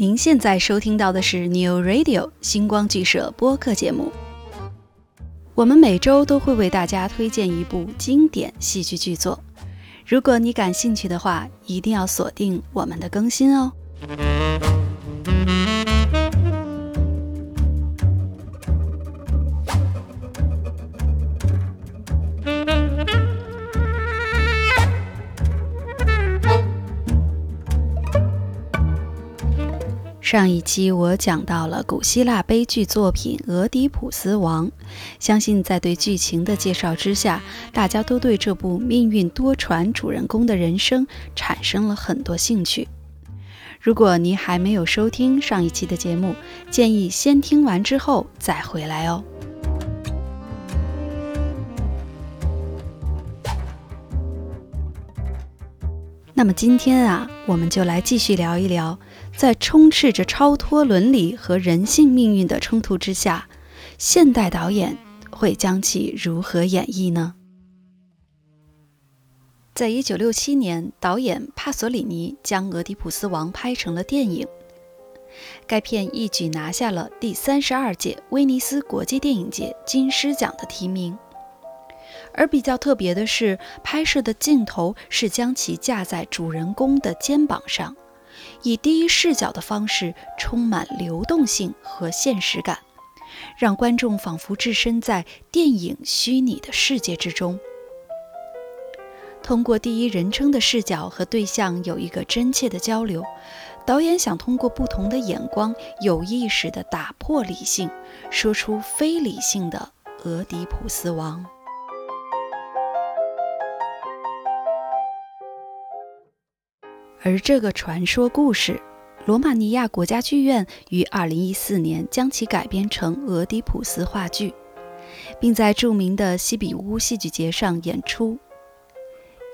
您现在收听到的是 New Radio 星光剧社播客节目。我们每周都会为大家推荐一部经典戏剧剧作，如果你感兴趣的话，一定要锁定我们的更新哦。上一期我讲到了古希腊悲剧作品《俄狄浦斯王》，相信在对剧情的介绍之下，大家都对这部命运多舛主人公的人生产生了很多兴趣。如果您还没有收听上一期的节目，建议先听完之后再回来哦。那么今天啊，我们就来继续聊一聊，在充斥着超脱伦理和人性命运的冲突之下，现代导演会将其如何演绎呢？在一九六七年，导演帕索里尼将《俄狄浦斯王》拍成了电影，该片一举拿下了第三十二届威尼斯国际电影节金狮奖的提名。而比较特别的是，拍摄的镜头是将其架在主人公的肩膀上，以第一视角的方式，充满流动性和现实感，让观众仿佛置身在电影虚拟的世界之中。通过第一人称的视角和对象有一个真切的交流，导演想通过不同的眼光，有意识地打破理性，说出非理性的俄狄浦斯王。而这个传说故事，罗马尼亚国家剧院于2014年将其改编成《俄狄浦斯》话剧，并在著名的西比乌戏剧节上演出。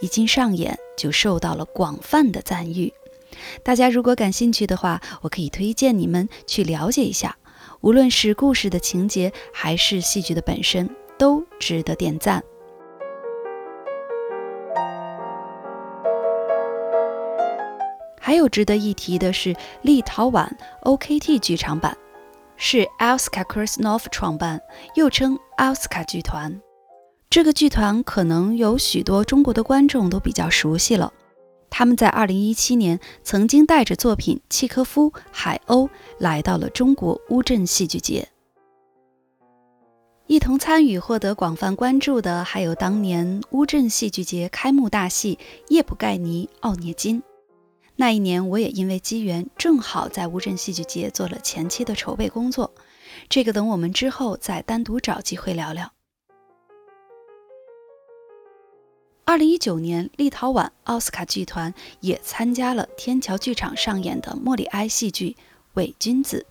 一经上演，就受到了广泛的赞誉。大家如果感兴趣的话，我可以推荐你们去了解一下。无论是故事的情节，还是戏剧的本身，都值得点赞。还有值得一提的是，立陶宛 OKT 剧场版是 Alska Krasnov 创办，又称 Alska 剧团。这个剧团可能有许多中国的观众都比较熟悉了。他们在2017年曾经带着作品《契科夫海鸥》来到了中国乌镇戏剧节。一同参与、获得广泛关注的还有当年乌镇戏剧节开幕大戏《叶普盖尼奥涅金》。那一年，我也因为机缘，正好在乌镇戏剧节做了前期的筹备工作。这个等我们之后再单独找机会聊聊。二零一九年，立陶宛奥斯卡剧团也参加了天桥剧场上演的莫里埃戏剧《伪君子》，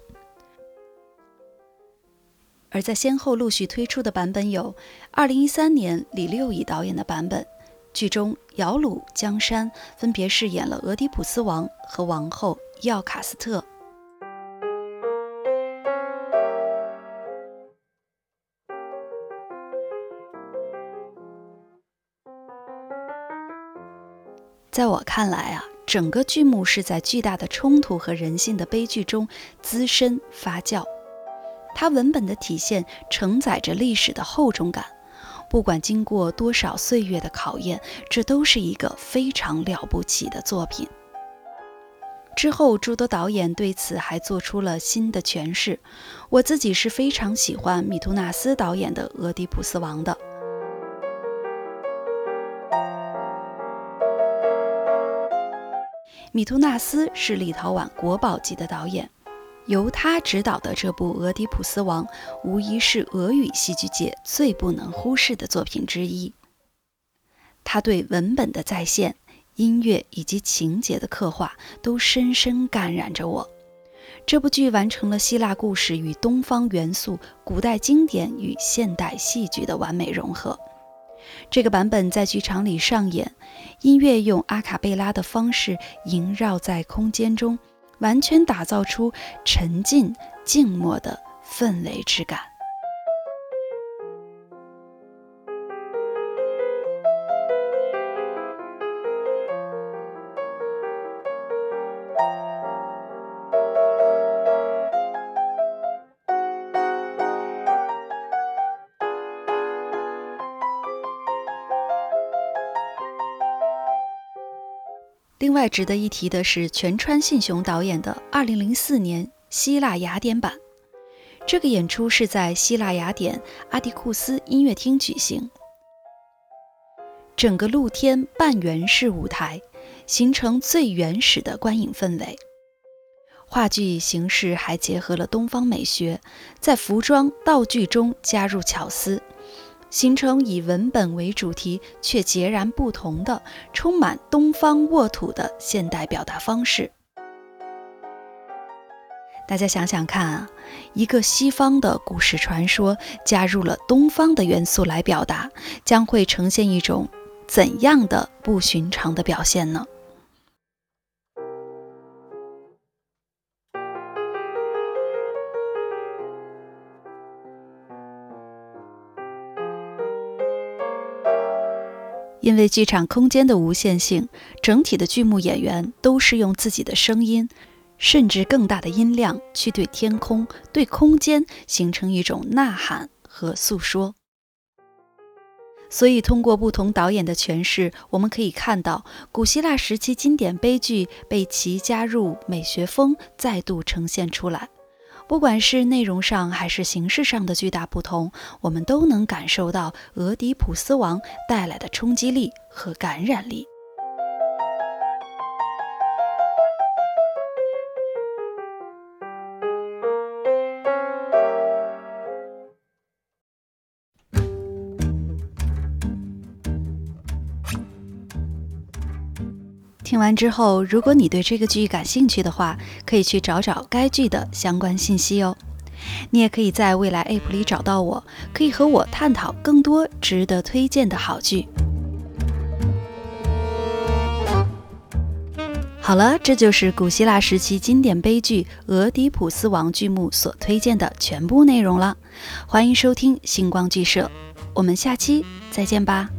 而在先后陆续推出的版本有二零一三年李六乙导演的版本。剧中，姚鲁、江山分别饰演了俄狄浦斯王和王后伊奥卡斯特。在我看来啊，整个剧目是在巨大的冲突和人性的悲剧中滋生发酵，它文本的体现承载着历史的厚重感。不管经过多少岁月的考验，这都是一个非常了不起的作品。之后，诸多导演对此还做出了新的诠释。我自己是非常喜欢米图纳斯导演的《俄狄浦斯王》的。米图纳斯是立陶宛国宝级的导演。由他执导的这部《俄狄浦斯王》，无疑是俄语戏剧界最不能忽视的作品之一。他对文本的再现音乐以及情节的刻画都深深感染着我。这部剧完成了希腊故事与东方元素、古代经典与现代戏剧的完美融合。这个版本在剧场里上演，音乐用阿卡贝拉的方式萦绕在空间中，完全打造出沉静静默的氛围之感。外值得一提的是，全川信雄导演的2004年希腊雅典版。这个演出是在希腊雅典阿迪库斯音乐厅举行，整个露天半圆式舞台形成最原始的观影氛围。话剧形式还结合了东方美学，在服装道具中加入巧思。形成以文本为主题却截然不同的、充满东方沃土的现代表达方式。大家想想看啊，一个西方的故事传说加入了东方的元素来表达，将会呈现一种怎样的不寻常的表现呢？因为剧场空间的无限性，整体的剧目演员都是用自己的声音，甚至更大的音量去对天空、对空间形成一种呐喊和诉说。所以，通过不同导演的诠释，我们可以看到古希腊时期经典悲剧被其加入美学风再度呈现出来。不管是内容上还是形式上的巨大不同，我们都能感受到《俄狄浦斯王》带来的冲击力和感染力。听完之后，如果你对这个剧感兴趣的话，可以去找找该剧的相关信息哦。你也可以在未来 App 里找到我，可以和我探讨更多值得推荐的好剧。好了，这就是古希腊时期经典悲剧《俄狄浦斯王》剧目所推荐的全部内容了。欢迎收听星光剧社，我们下期再见吧。